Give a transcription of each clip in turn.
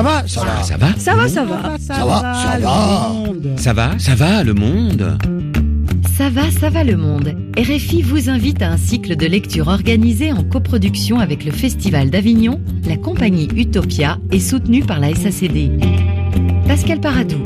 Ça va, ça va. Ça va Ça va, ça va. Ça va, ça va. Ça va Ça va, le monde Ça va, ça va le monde. RFI vous invite à un cycle de lecture organisé en coproduction avec le Festival d'Avignon, la compagnie Utopia et soutenu par la SACD. Pascal Paradou.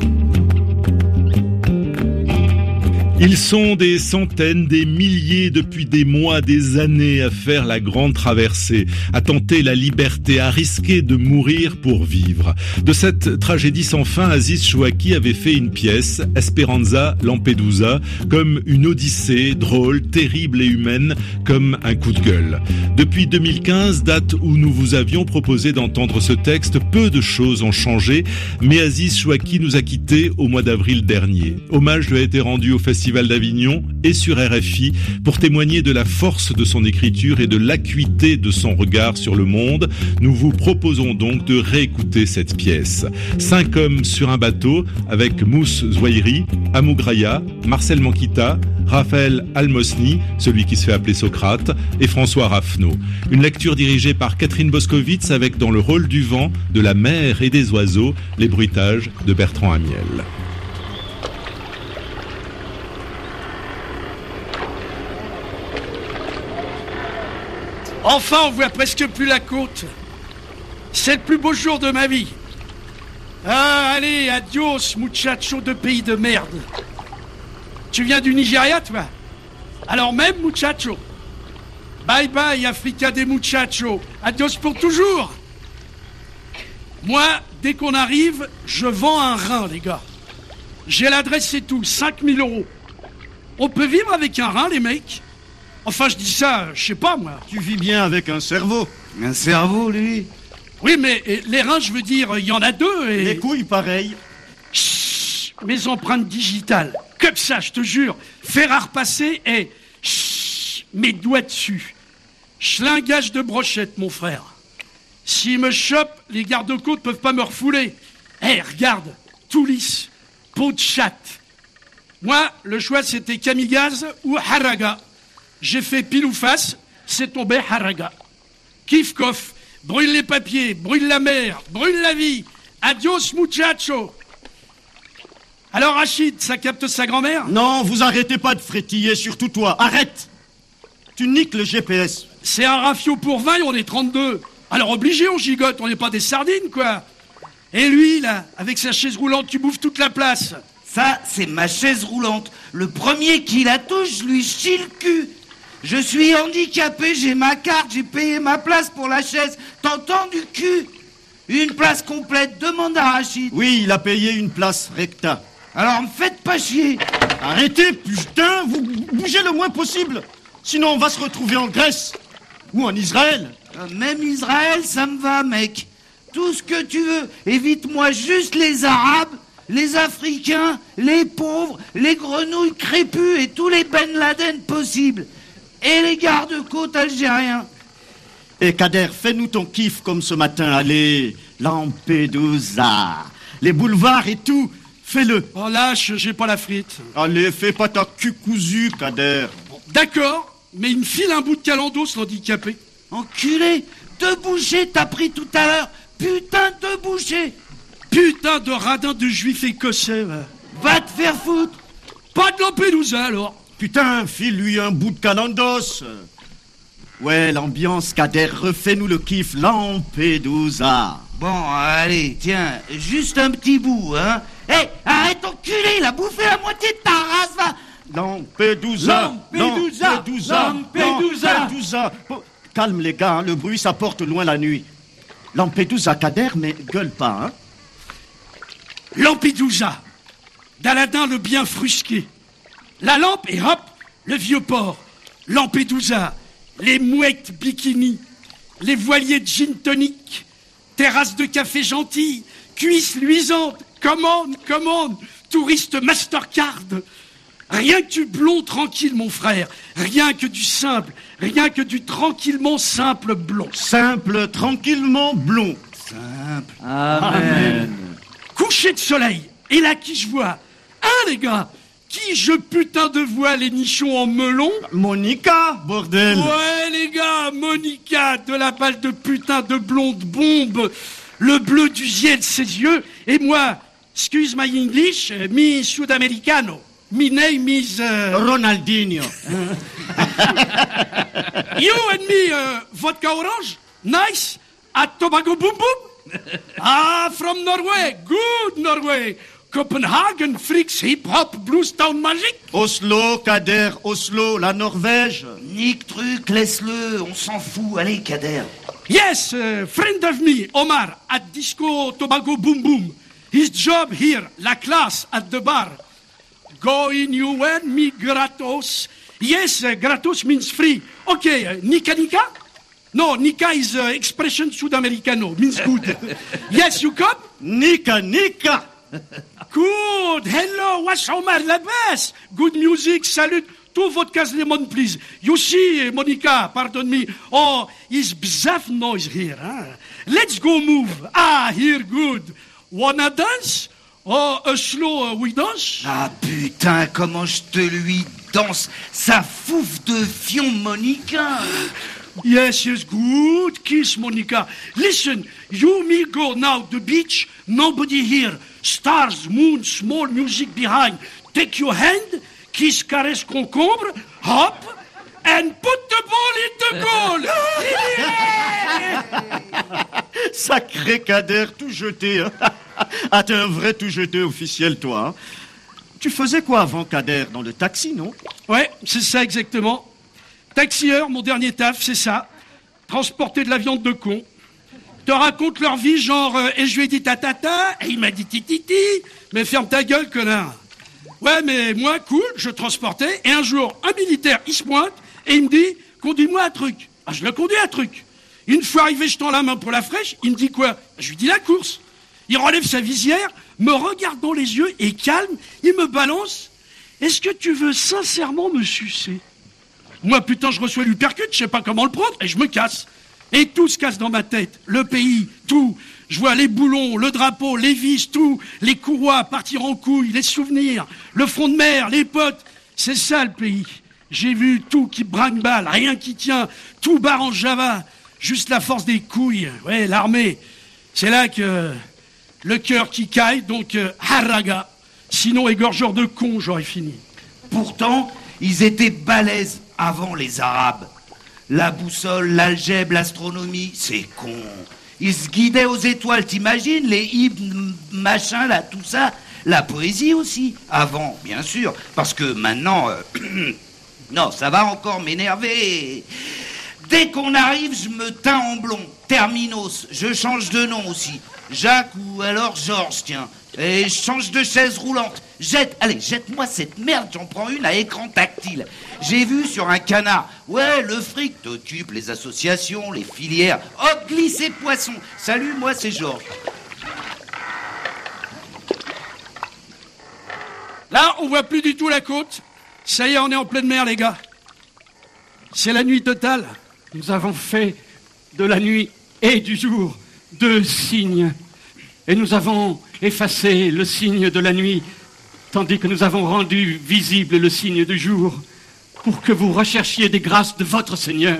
Ils sont des centaines, des milliers depuis des mois, des années à faire la grande traversée, à tenter la liberté, à risquer de mourir pour vivre. De cette tragédie sans fin, Aziz Chouaki avait fait une pièce, Esperanza Lampedusa, comme une odyssée drôle, terrible et humaine, comme un coup de gueule. Depuis 2015, date où nous vous avions proposé d'entendre ce texte, peu de choses ont changé, mais Aziz Chouaki nous a quittés au mois d'avril dernier. Hommage lui a été rendu au Festival d'Avignon et sur RFI pour témoigner de la force de son écriture et de l'acuité de son regard sur le monde. Nous vous proposons donc de réécouter cette pièce. Cinq hommes sur un bateau avec Mousse Zouairi, Amougraya, Marcel Mankita, Raphaël Almosny, celui qui se fait appeler Socrate, et François Raffneau. Une lecture dirigée par Catherine Boscovitz avec dans le rôle du vent, de la mer et des oiseaux, les bruitages de Bertrand Amiel. Enfin, on voit presque plus la côte. C'est le plus beau jour de ma vie. Ah, allez, adios, muchacho de pays de merde. Tu viens du Nigeria, toi? Alors même, muchacho. Bye bye, Africa des muchachos. Adios pour toujours. Moi, dès qu'on arrive, je vends un rein, les gars. J'ai l'adresse et tout, 5000 euros. On peut vivre avec un rein, les mecs? Enfin, je dis ça, je sais pas, moi. Tu vis bien avec un cerveau. Un cerveau, lui Oui, mais les reins, je veux dire, il y en a deux et... Les couilles, pareil. Chut, mes empreintes digitales. Comme ça, je te jure. Fer à repasser et... Chut, mes doigts dessus. Schlingage de brochette, mon frère. S'ils me chopent, les gardes-côtes peuvent pas me refouler. Eh, regarde, tout lisse. Peau de chatte. Moi, le choix, c'était Kamigaz ou Haraga. J'ai fait pile ou face, c'est tombé Haraga. Kif kof, brûle les papiers, brûle la mer, brûle la vie. Adios muchacho. Alors Rachid, ça capte sa grand-mère? Non, vous arrêtez pas de frétiller, surtout toi. Arrête Tu niques le GPS. C'est un rafio pour 20 et on est 32. Alors obligé, on gigote, on n'est pas des sardines, quoi. Et lui, là, avec sa chaise roulante, tu bouffes toute la place. Ça, c'est ma chaise roulante. Le premier qui la touche, je lui chie le cul. Je suis handicapé, j'ai ma carte, j'ai payé ma place pour la chaise. T'entends du cul? Une place complète, demande à Rachid. Oui, il a payé une place recta. Alors me faites pas chier. Arrêtez, putain, vous bougez le moins possible. Sinon, on va se retrouver en Grèce. Ou en Israël. Euh, Même Israël, ça me va, mec. Tout ce que tu veux. Évite-moi juste les Arabes, les Africains, les pauvres, les grenouilles crépues et tous les Ben Laden possibles. Et les gardes-côtes algériens. Et Kader, fais-nous ton kiff comme ce matin. Allez, Lampedusa. Les boulevards et tout. Fais-le. Oh lâche, j'ai pas la frite. Allez, fais pas ta cul cousu, Kader. D'accord, mais il me file un bout de calandos, l'handicapé. Enculé, deux bouchées t'as pris tout à l'heure. Putain, deux bouchées. Putain de radin de juif écossais, va. Va te faire foutre. Pas de Lampedusa, alors. Putain, file-lui un bout de calandos. Ouais, l'ambiance, Kader, refais-nous le kiff. Lampedusa. Bon, allez, tiens, juste un petit bout, hein. Hé, arrête enculé, il a bouffé la moitié de ta race, va. Lampedusa. Lampedusa. Lampedusa. Lampedusa. Calme les gars, hein, le bruit ça porte loin la nuit. Lampedusa Kader, mais gueule pas, hein. Lampedusa, d'Aladin le bien frusqué. La lampe et hop, le vieux port. Lampedusa, les mouettes bikini, les voiliers de gin tonic, terrasse de café gentil, cuisses luisantes, commande, commande, touriste Mastercard. Rien que du blond tranquille, mon frère. Rien que du simple. Rien que du tranquillement simple blond. Simple, tranquillement blond. Simple. Amen. Coucher de soleil. Et là, qui je vois? Hein, les gars Qui je putain de vois les nichons en melon Monica, bordel. Ouais, les gars, Monica, de la balle de putain de blonde bombe. le bleu du ciel de ses yeux, et moi, excuse my English, euh, mi sudamericano. Mi name is... euh, Ronaldinho. You and me, uh, vodka orange, nice, at Tobago Boom Boom? ah, from Norway, good Norway. Copenhagen, freaks, hip hop, blues town magic. Oslo, Kader, Oslo, la Norvège. Nique truc, laisse-le, on s'en fout. Allez, Kader. Yes, uh, friend of me, Omar, at Disco Tobago Boom Boom. His job here, la class at the bar. Go in you and me gratos. Yes, uh, gratos means free. Okay, uh, Nika Nika? No, Nika is uh, expression sudamericano, means good. yes, you come? Nika, Nika. Good. Hello, what's Omar Labas? Good music, salut. Two vodkas lemon, please. You see, Monica, pardon me. Oh, is bzaf noise here, huh? Let's go move. Ah, here, good. Wanna dance? Oh, a slow uh, we dance? Ah putain, comment je te lui danse? Sa fouffe de fion Monica Yes, yes, good kiss, Monica. Listen, you me go now the beach, nobody here. Stars, moon, small music behind. Take your hand, kiss, caress, concombre, hop, and put the ball in the goal. Sacré Kader, tout jeté. hein. ah, t'es un vrai tout jeté officiel, toi. hein. Tu faisais quoi avant Kader? Dans le taxi, non? Ouais, c'est ça exactement. Taxieur, mon dernier taf, c'est ça. Transporter de la viande de con. Te raconte leur vie, genre, euh, et je lui ai dit tatata, et il m'a dit tititi, mais ferme ta gueule, connard. Ouais, mais moi, cool, je transportais, et un jour, un militaire, il se pointe, et il me dit, conduis-moi un truc. Ah, je le conduis un truc. Une fois arrivé, je tends la main pour la fraîche, il me dit quoi? Je lui dis la course. Il relève sa visière, me regarde dans les yeux, et calme, il me balance. Est-ce que tu veux sincèrement me sucer? Moi, putain, je reçois l'hypercute, je sais pas comment le prendre, et je me casse. Et tout se casse dans ma tête. Le pays, tout. Je vois les boulons, le drapeau, les vis, tout. Les courroies partir en couilles, les souvenirs, le front de mer, les potes. C'est ça le pays. J'ai vu tout qui brinque-balle, rien qui tient, tout barre en java. Juste la force des couilles. Ouais, l'armée. C'est là que le cœur qui caille, donc euh, haraga. Sinon, égorgeur de con, j'aurais fini. Pourtant, ils étaient balèzes avant les Arabes. La boussole, l'algèbre, l'astronomie, c'est con. Ils se guidaient aux étoiles, t'imagines Les hymnes, machin, là, tout ça. La poésie aussi. Avant, bien sûr. Parce que maintenant... euh, non, ça va encore m'énerver. Dès qu'on arrive, je me teins en blond. Terminos. Je change de nom aussi. Jacques ou alors Georges, tiens. Et je change de chaise roulante. Jette, allez, jette-moi cette merde, j'en prends une à écran tactile. J'ai vu sur un canard. Ouais, le fric t'occupe, les associations, les filières. Hop, glissez poisson. Salut, moi c'est Georges. Là, on voit plus du tout la côte. Ça y est, on est en pleine mer, les gars. C'est la nuit totale. Nous avons fait de la nuit et du jour deux signes. Et nous avons effacé le signe de la nuit, tandis que nous avons rendu visible le signe du jour, pour que vous recherchiez des grâces de votre Seigneur,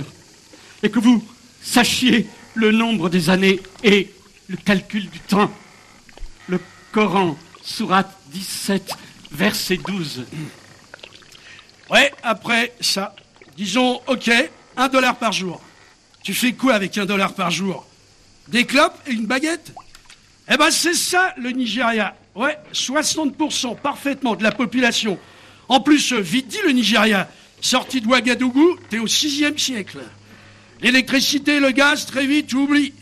et que vous sachiez le nombre des années et le calcul du temps. Le Coran, Sourate 17, verset 12. Ouais, après ça, disons, ok, un dollar par jour. Tu fais quoi avec un dollar par jour? Des clopes et une baguette? Eh ben c'est ça le Nigeria. Ouais, 60% parfaitement de la population. En plus, euh, vite dit le Nigeria, sorti de Ouagadougou, t'es au 6e siècle. L'électricité, le gaz, très vite, tu oublies.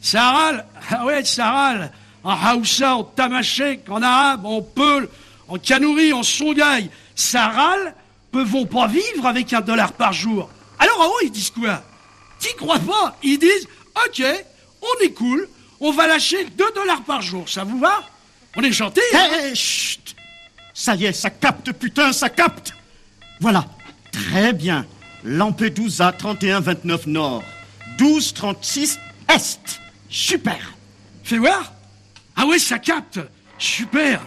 Ça râle, ah ouais, ça râle. En Haoussa, en Tamashek, en arabe, en Peul, en Kanouri, en Songhai. Ça râle, peuvent pas vivre avec un dollar par jour? Alors en haut, ils disent quoi? T'y crois pas? Ils disent, ok, on est cool, on va lâcher 2 dollars par jour, ça vous va? On est gentil Hé, hein chut Ça y est, ça capte, putain, ça capte Voilà, très bien. Lampedusa 3129 Nord, 1236 Est. Super Fais voir Ah ouais, ça capte Super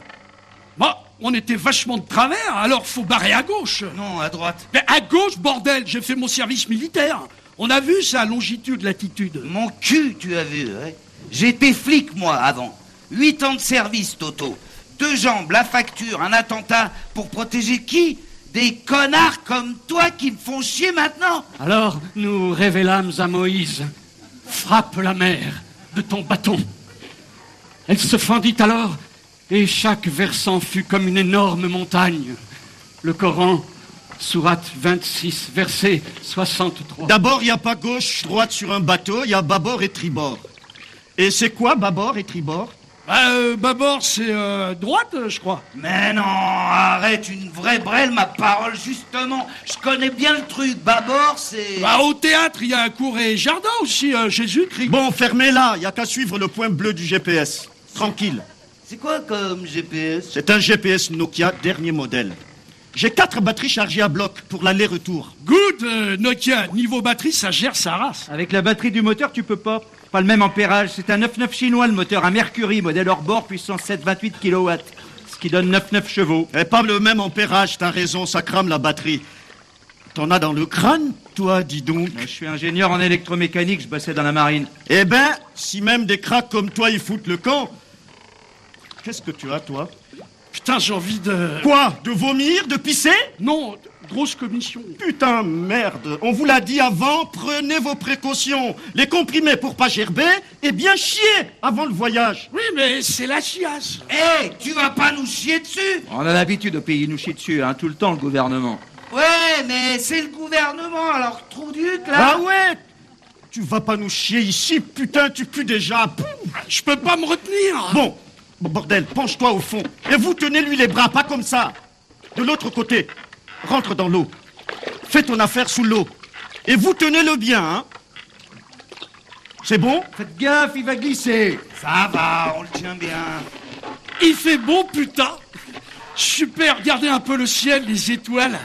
Bon, on était vachement de travers, alors faut barrer à gauche Non, à droite. Mais à gauche, bordel, j'ai fait mon service militaire. On a vu ça, longitude, latitude. Mon cul, tu as vu, ouais. J'étais flic, moi, avant. Huit ans de service, Toto. Deux jambes, la facture, un attentat pour protéger qui? Des connards comme toi qui me font chier maintenant Alors nous révélâmes à Moïse Frappe la mer de ton bâton. Elle se fendit alors, et chaque versant fut comme une énorme montagne. Le Coran, Sourate 26, verset 63. D'abord, il n'y a pas gauche, droite sur un bateau, il y a bâbord et tribord. Et c'est quoi bâbord et tribord? Bah, euh, bâbord, c'est euh, droite, je crois. Mais non, arrête, une vraie brêle, ma parole, justement. Je connais bien le truc. Bâbord, c'est... Bah, au théâtre, il y a un cours et jardin aussi, euh, Jésus-Christ. Bon, fermez-la, il n'y a qu'à suivre le point bleu du GPS. Tranquille. C'est quoi comme GPS C'est un GPS Nokia dernier modèle. J'ai quatre batteries chargées à bloc pour l'aller-retour. Good, euh, Nokia. Niveau batterie, ça gère sa race. Avec la batterie du moteur, tu peux pas. Pas le même ampérage. C'est un 9.9 chinois, le moteur, un Mercury, modèle hors bord, puissance 728 kW. Ce qui donne 9.9 chevaux. Et pas le même ampérage, t'as raison, ça crame la batterie. T'en as dans le crâne, toi, dis donc. Je suis ingénieur en électromécanique, je bossais dans la marine. Eh ben, si même des cracks comme toi, ils foutent le camp. Qu'est-ce que tu as, toi? Putain, j'ai envie de... Quoi? De vomir? De pisser? Non, grosse commission. Putain, merde. On vous l'a dit avant, prenez vos précautions. Les comprimés pour pas gerber et bien chier avant le voyage. Oui, mais c'est la chiasse. Hé, tu vas pas nous chier dessus? On a l'habitude au pays, nous chie dessus, hein, tout le temps, le gouvernement. Ouais, mais c'est le gouvernement, alors trou duc, là Ah ouais? Tu vas pas nous chier ici, putain, tu pues déjà. Pouf. Je peux pas me retenir. Bon, bon, bordel, penche-toi au fond. Et vous tenez-lui les bras, pas comme ça. De l'autre côté, rentre dans l'eau. Fais ton affaire sous l'eau. Et vous tenez-le bien, hein C'est bon? Faites gaffe, il va glisser. Ça va, on le tient bien. Il fait bon, putain. Super, regardez un peu le ciel, les étoiles.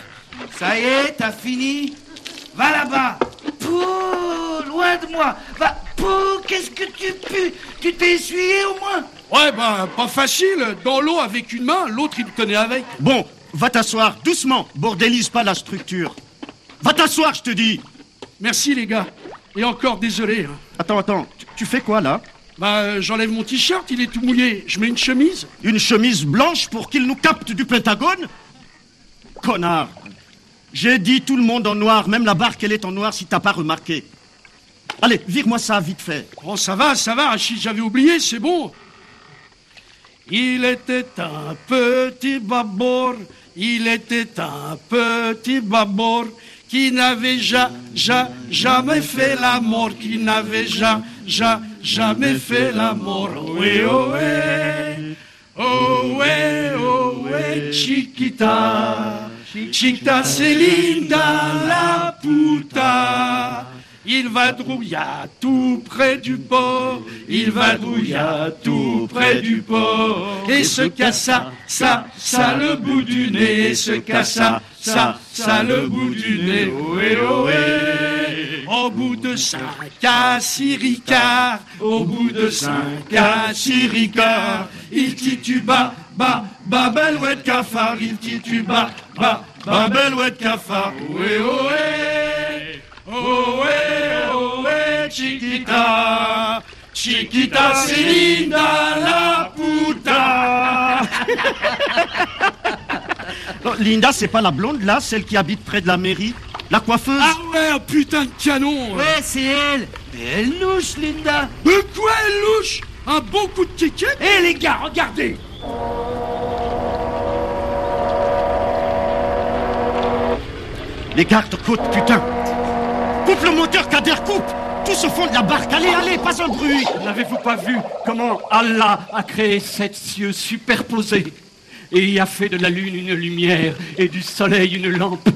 Ça y est, t'as fini? Va là-bas Pouh, loin de moi Va, pouh, qu'est-ce que tu pues Tu t'es essuyé au moins? Ouais, bah, pas facile. Dans l'eau avec une main, l'autre il tenait avec. Bon, va t'asseoir, doucement. Bordélise pas la structure. Va t'asseoir, je te dis. Merci, les gars. Et encore désolé. hein. Attends, attends, tu, tu fais quoi là? Bah, euh, j'enlève mon t-shirt, il est tout mouillé. Je mets une chemise. Une chemise blanche pour qu'il nous capte du Pentagone? Connard J'ai dit tout le monde en noir, même la barque elle est en noir si t'as pas remarqué. Allez, vire-moi ça vite fait. Oh, ça va, ça va, Rachid, j'avais oublié, c'est bon. Il était un petit babord, il était un petit babord qui n'avait ja, ja, jamais fait l'amour, qui n'avait ja, ja, jamais fait l'amour. Oui, oh, ouais. Oh, ouais, oh, Chiquita. Chiquita, c'est linda la puta. Il va drouilla tout près du port, il va drouilla tout près du port, et se cassa, ça, ça le bout du nez, et se cassa, ça, ça le bout du nez, ohé, ohé. Au bout de cinq à six ricards, au bout de cinq à six ricards, il tituba, ba, ba, belouette cafard, il tituba, ba, ba, belouette cafard, ohé. Ohé, ohé, chiquita, chiquita, c'est linda la puta. Linda, c'est pas la blonde là, celle qui habite près de la mairie La coiffeuse. Ah ouais, un putain de canon. Ouais, c'est elle. Mais elle louche, Linda. De quoi elle louche? Un bon coup de kékette Hé, les gars, regardez. Les gardes-côtes, putain. Coupe le moteur, Kader, coupe Tous au fond de la barque, allez, allez, pas un bruit N'avez-vous pas vu comment Allah a créé sept cieux superposés et y a fait de la lune une lumière et du soleil une lampe?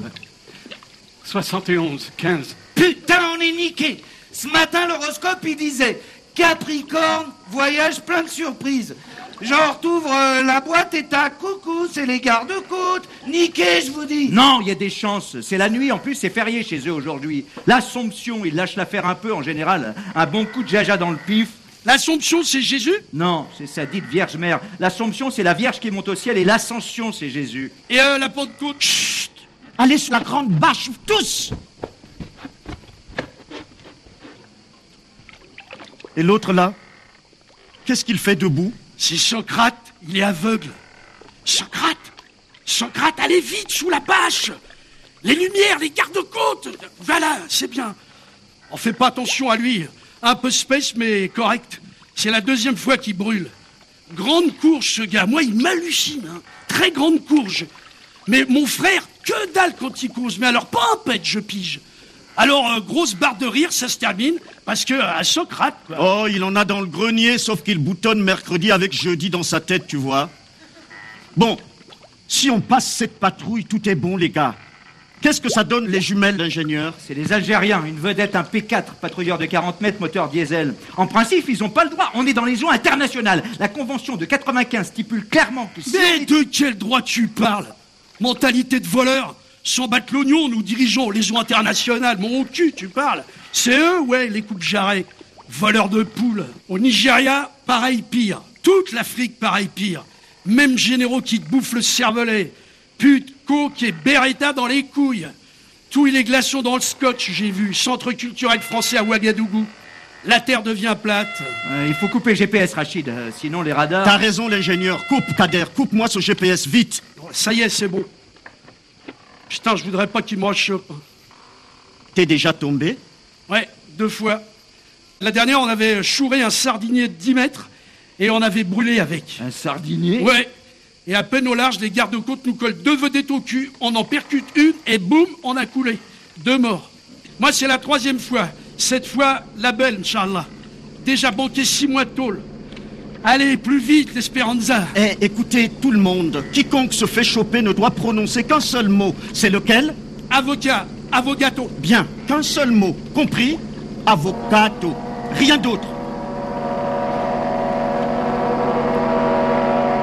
71, 15. Putain, on est niqué Ce matin, l'horoscope, il disait Capricorne, voyage plein de surprises. Genre, t'ouvres euh, la boîte et t'as coucou, c'est les gardes-côtes. Niqué, je vous dis. Non, il y a des chances. C'est la nuit, en plus, c'est férié chez eux aujourd'hui. L'Assomption, ils lâchent l'affaire un peu en général. Un bon coup de jaja dans le pif. L'Assomption, c'est Jésus? Non, c'est sa dite Vierge Mère. L'Assomption, c'est la Vierge qui monte au ciel et l'Ascension, c'est Jésus. Et euh, la Pentecôte? Chut Allez sur la grande bâche, tous Et l'autre là? Qu'est-ce qu'il fait debout? C'est Socrate, il est aveugle. Socrate Socrate, allez vite sous la bâche Les lumières, les gardes-côtes Voilà, c'est bien. On fait pas attention à lui. Un peu space, mais correct. C'est la deuxième fois qu'il brûle. Grande courge, ce gars. Moi, il m'hallucine. hein. Très grande courge. Mais mon frère, que dalle quand il cause. Mais alors, pas un pet, je pige. Alors, euh, grosse barre de rire, ça se termine, parce que à Socrate, quoi. Oh, il en a dans le grenier, sauf qu'il boutonne mercredi avec jeudi dans sa tête, tu vois. Bon, si on passe cette patrouille, tout est bon, les gars. Qu'est-ce que ça donne, les jumelles d'ingénieur C'est les Algériens, une vedette, un P4, patrouilleur de 40 mètres, moteur diesel. En principe, ils n'ont pas le droit. On est dans les eaux internationales. La convention de 95 stipule clairement que Mais de quel droit tu parles? Mentalité de voleur Sans battre l'oignon, nous dirigeons les eaux internationales. Mon cul, tu parles C'est eux, ouais, les coups de jarret. Voleurs de poules. Au Nigeria, pareil pire. Toute l'Afrique, pareil pire. Même généraux qui te bouffent le cervelet. Pute, coke et beretta dans les couilles. Tous les glaçons dans le scotch, j'ai vu. Centre culturel français à Ouagadougou. La terre devient plate. Euh, il faut couper GPS, Rachid. euh, sinon, les radars. T'as raison, l'ingénieur. Coupe, Kader, coupe-moi ce GPS, vite. Ça y est, c'est bon. Putain, je voudrais pas qu'il me rechoppe. T'es déjà tombé Ouais, deux fois. La dernière, on avait chouré un sardinier de 10 mètres et on avait brûlé avec. Un sardinier Ouais. Et à peine au large, les gardes-côtes nous collent deux vedettes au cul, on en percute une et boum, on a coulé. Deux morts. Moi, c'est la troisième fois. Cette fois, la belle, Inch'Allah. Déjà banqué six mois de tôle. Allez, plus vite, l'Espéranza. Eh, écoutez, tout le monde, quiconque se fait choper ne doit prononcer qu'un seul mot. C'est lequel? Avocat, avogato. Bien, qu'un seul mot. Compris? Avocato. Rien d'autre.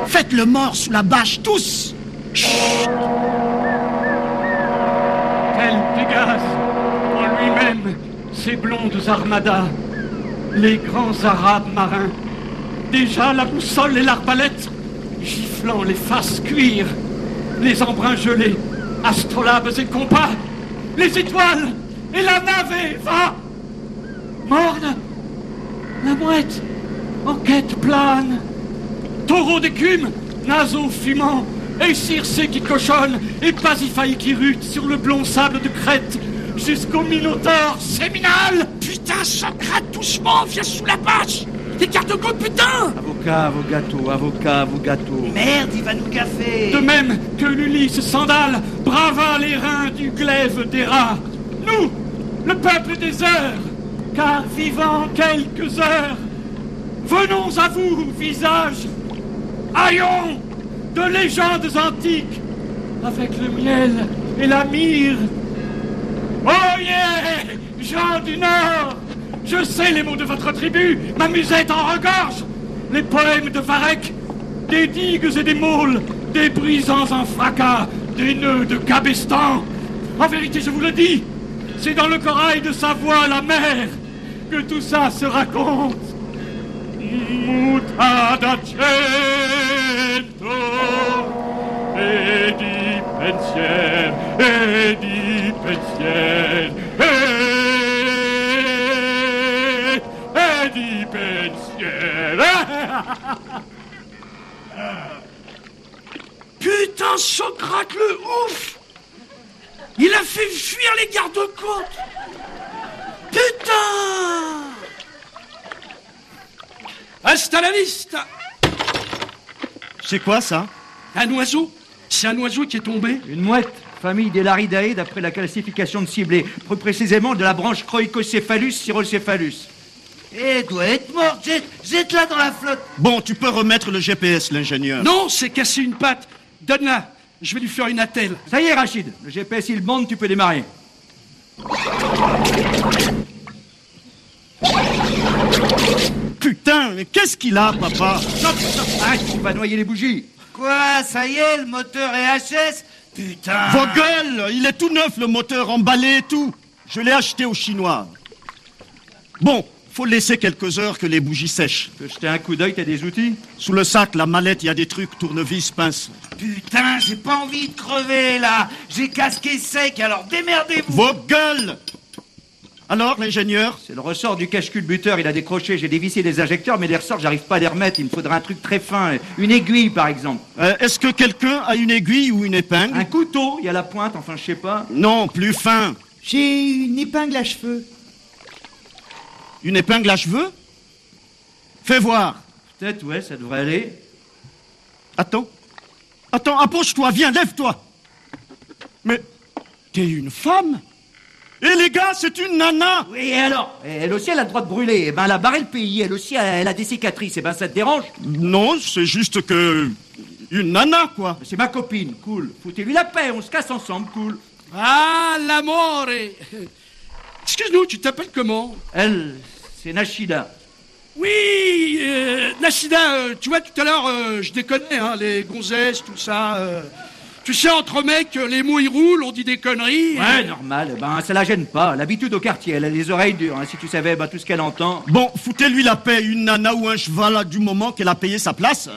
Faites le mort sous la bâche, tous Tel Pégase, en lui-même, ces blondes armadas, les grands arabes marins, déjà la boussole et l'arbalète, giflant les faces cuir, les embruns gelés, astrolabes et compas, les étoiles et la navée, va! Morne, la mouette, en quête plane, taureau d'écume, naseau fumant, et circé qui cochonne, et Pasiphae qui rute sur le blond sable de Crète, jusqu'au Minotaure séminal. Putain, Socrate, doucement, viens sous la bâche Les gardes-côtes, putain Avocat, avogato, avocat, avogato. Merde, il va nous gaffer. De même que l'Ulysse sandale brava les reins du glaive des rats. Nous, le peuple des heures, car vivant quelques heures, venons à vous, visage, haillons de légendes antiques, avec le miel et la myrrhe. Oh yeah, gens du Nord, je sais les mots de votre tribu, ma musette en regorge, les poèmes de Varek, des digues et des môles, des brisants en fracas, des nœuds de Cabestan. En vérité, je vous le dis, c'est dans le corail de sa voix, la mer, que tout ça se raconte. Putain, Socrate, le ouf! Il a fait fuir les gardes-côtes! Putain! Hasta la vista C'est quoi ça? Un oiseau? C'est un oiseau qui est tombé? Une mouette, famille des Laridae d'après la classification de ciblée, plus précisément de la branche Croicocéphalus Cyrocéphalus. Eh, doit être morte. Jette, jette-la dans la flotte. Bon, tu peux remettre le GPS, l'ingénieur. Non, c'est cassé une patte Donne-la Je vais lui faire une attelle. Ça y est, Rachid, le GPS il bande, tu peux démarrer. Putain, mais qu'est-ce qu'il a, papa? Stop, stop, arrête, tu vas noyer les bougies. Quoi, ça y est, le moteur est HS? Putain. Vos gueules Il est tout neuf, le moteur, emballé et tout. Je l'ai acheté au Chinois. Bon, faut laisser quelques heures que les bougies sèchent. Tu peux jeter un coup d'œil, t'as des outils? Sous le sac, la mallette, il y a des trucs, tournevis, pince. Putain, j'ai pas envie de crever, là. J'ai casqué sec, alors démerdez-vous. Vos gueules Alors, l'ingénieur? C'est le ressort du cache-culbuteur, il a décroché, j'ai dévissé les injecteurs, mais les ressorts, j'arrive pas à les remettre. Il me faudrait un truc très fin, une aiguille par exemple. Euh, Est-ce que quelqu'un a une aiguille ou une épingle? Un couteau, il y a la pointe, enfin je sais pas. Non, plus fin. J'ai une épingle à cheveux. Une épingle à cheveux? Fais voir. Peut-être, ouais, ça devrait aller. Attends. Attends, approche-toi, viens, lève-toi. Mais t'es une femme? Et les gars, c'est une nana Oui, et alors? Elle aussi, elle a le droit de brûler. Eh ben, elle a barré le pays, elle aussi, elle a des cicatrices. Eh ben, ça te dérange? Non, c'est juste que... Une nana, quoi. C'est ma copine, cool. Foutez-lui la paix, on se casse ensemble, cool. Ah, l'amore Excuse-nous, tu t'appelles comment? Elle, c'est Nashida. Oui, euh, Nashida, euh, tu vois, tout à l'heure, euh, je déconnais, hein, les gonzesses, tout ça. euh. tu sais, entre mecs, les mots ils roulent, on dit des conneries. Ouais, normal. Eh Ben, ça la gêne pas. L'habitude au quartier, elle a les oreilles dures. hein. Si tu savais ben, tout ce qu'elle entend. Bon, foutez-lui la paix, une nana ou un cheval du moment qu'elle a payé sa place.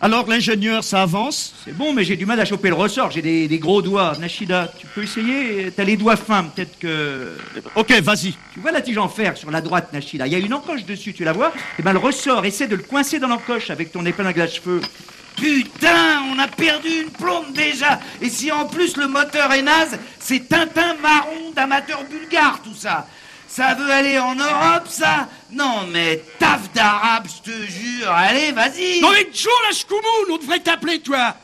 Alors, l'ingénieur, ça avance C'est bon, mais j'ai du mal à choper le ressort. J'ai des, des gros doigts. Nashida, tu peux essayer T'as les doigts fins, peut-être que. Ok, vas-y. Tu vois la tige en fer sur la droite, Nashida Il y a une encoche dessus, tu la vois Eh ben, le ressort, essaie de le coincer dans l'encoche avec ton épingle à cheveux. Putain, on a perdu une plombe déjà. Et si en plus le moteur est naze, c'est Tintin marron d'amateur bulgare tout ça. Ça veut aller en Europe, ça Non, mais taf d'arabe, je te jure. Allez, vas-y. Non mais Joe la Shkoumoun, on devrait t'appeler, toi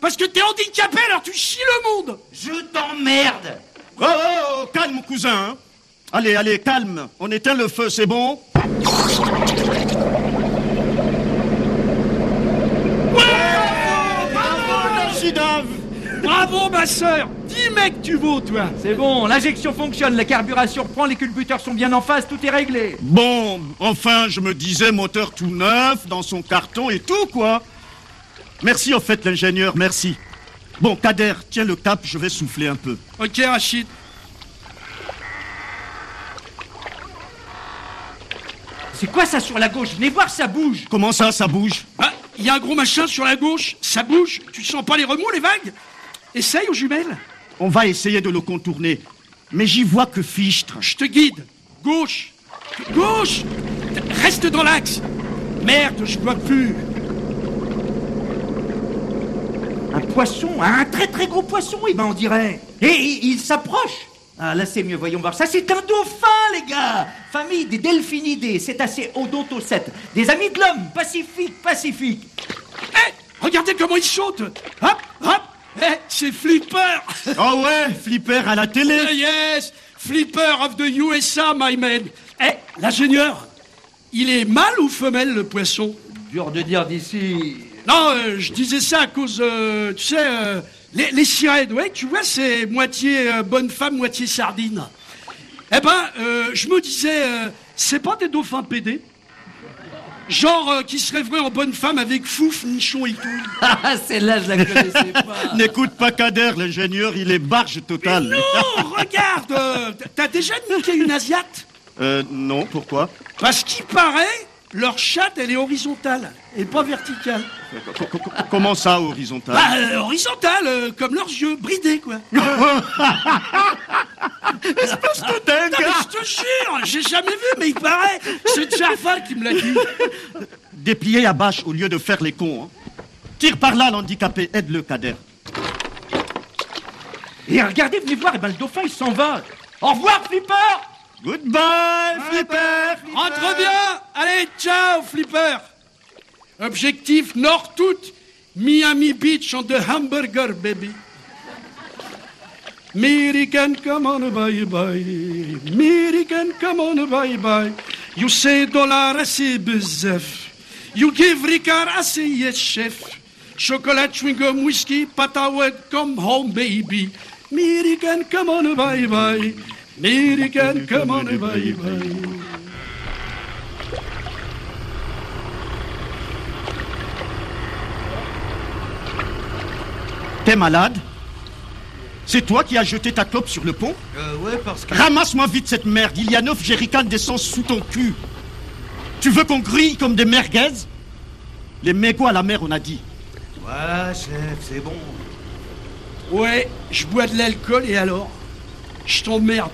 Parce que t'es handicapé, alors tu chies le monde Je t'emmerde. Oh, oh, oh, calme, cousin. hein. Allez, allez, calme. On éteint le feu, c'est bon Bravo, Nashida. Bravo, ma sœur 10 mecs tu vaux, toi C'est bon, l'injection fonctionne, la carburation reprend, les culbuteurs sont bien en face, tout est réglé. Bon, enfin, je me disais moteur tout neuf, dans son carton et tout, quoi. Merci, au fait, l'ingénieur, merci. Bon, Kader, tiens le cap, je vais souffler un peu. Ok, Rachid. C'est quoi ça sur la gauche? Venez voir, ça bouge. Comment ça, ça bouge? Ah, il y a un gros machin sur la gauche, ça bouge, tu sens pas les remous, les vagues? Essaye aux jumelles On va essayer de le contourner. Mais j'y vois que fichtre. Je te guide. Gauche. Gauche. Reste dans l'axe. Merde, je vois plus. Un poisson, un très très gros poisson, eh ben on dirait. Et il, il s'approche. Ah là c'est mieux, voyons voir. Ça c'est un dauphin, les gars. Famille des delphinidés, c'est assez odontocètes. Des amis de l'homme, pacifique, pacifique. Eh, regardez comment il saute. Hop, hop. Eh, c'est Flipper. Oh ouais, flipper à la télé. Eh, yes, Flipper of the USA, my man. Eh, l'ingénieur, il est mâle ou femelle, le poisson? Dur de dire d'ici. Non, euh, je disais ça à cause, euh, tu sais, euh, les, les sirènes, ouais, tu vois, c'est moitié euh, bonne femme, moitié sardine. Eh ben, euh, je me disais, euh, c'est pas des dauphins pédés Genre euh, qui se rêveraient en bonne femme avec fouf, nichon et tout. Ah, celle-là, je la connaissais pas. N'écoute pas Kader, l'ingénieur, il est barge total. Non, regarde euh, T'as déjà niqué une Asiate? Euh, non, pourquoi? Parce qu'il paraît, leur chatte, elle est horizontale, et pas verticale. Co- co- co- Comment ça, horizontal Bah, euh, horizontale, euh, comme leurs yeux, bridés, quoi. Espèce de dingue Non, mais je te jure, j'ai jamais vu, mais il paraît. C'est Jafar qui me l'a dit. Déplié à bâche au lieu de faire les cons. hein. Tire par là l'handicapé, aide-le, Kader. Et regardez, venez voir, eh ben le dauphin il s'en va. Au revoir, Flipper Goodbye, flipper Rentre bien. Allez, ciao, Flipper. Objectif nord-tout. Miami Beach on the hamburger, baby. American, come on, bye bye. American, come on, bye bye. You say dollar assez bezef. You give Ricard assez yes, chef. Chocolat, chewing gum, whiskey, patawet, come home, baby. American, come on, bye bye. American, come on, bye. T'es malade? C'est toi qui as jeté ta clope sur le pont? Euh, ouais, parce que... Ramasse-moi vite cette merde, il y a neuf jerrycans d'essence sous ton cul. Tu veux qu'on grille comme des merguez? Les mégots à la mer, on a dit. Voilà, chef, c'est bon. Ouais, je bois de l'alcool et alors? Je t'emmerde.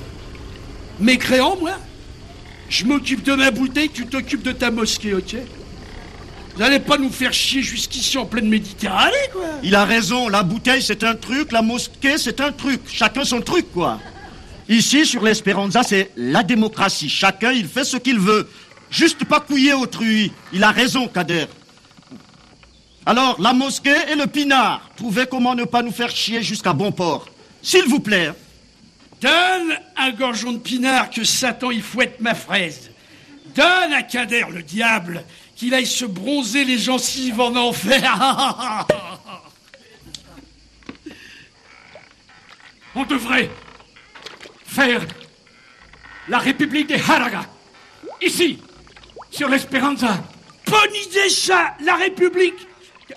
Mécréant, moi Je m'occupe de ma bouteille, tu t'occupes de ta mosquée, ok Vous allez pas nous faire chier jusqu'ici en pleine Méditerranée, quoi Il a raison, la bouteille c'est un truc, la mosquée c'est un truc. Chacun son truc, quoi. Ici, sur l'Espéranza, c'est la démocratie. Chacun, il fait ce qu'il veut. Juste pas couiller autrui. Il a raison, Kader. Alors, la mosquée et le pinard. Trouvez comment ne pas nous faire chier jusqu'à bon port. S'il vous plaît. Donne un gorgeon de pinard que Satan y fouette ma fraise. Donne à Kader, le diable, qu'il aille se bronzer les gencives en enfer. On devrait faire la République des Haraga. Ici, sur l'Espéranza. Bonne idée, ça La République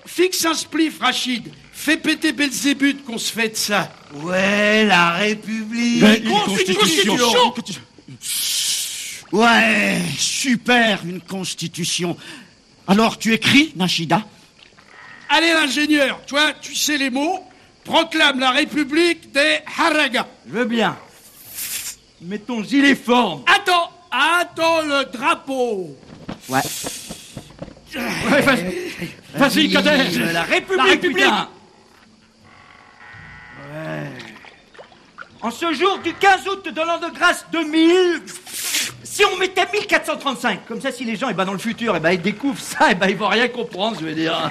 Fixe un spliff, Rachid. Fais péter Belzébuth qu'on se fait de ça. Ouais, la République. Mais une constitution. Ouais, super, une constitution. Alors, tu écris, Nashida Allez, l'ingénieur, toi, tu sais les mots. Proclame la République des Haraga. Je veux bien. Mets ton gilet forme. Attends, attends le drapeau. Ouais. Ouais, vas-y. Vive La République, La République. Ouais. En ce jour du 15 août de l'an de grâce 2000, si on mettait 1435, comme ça, si les gens, eh ben, dans le futur, eh ben, ils découvrent ça, eh ben, ils vont rien comprendre, je veux dire.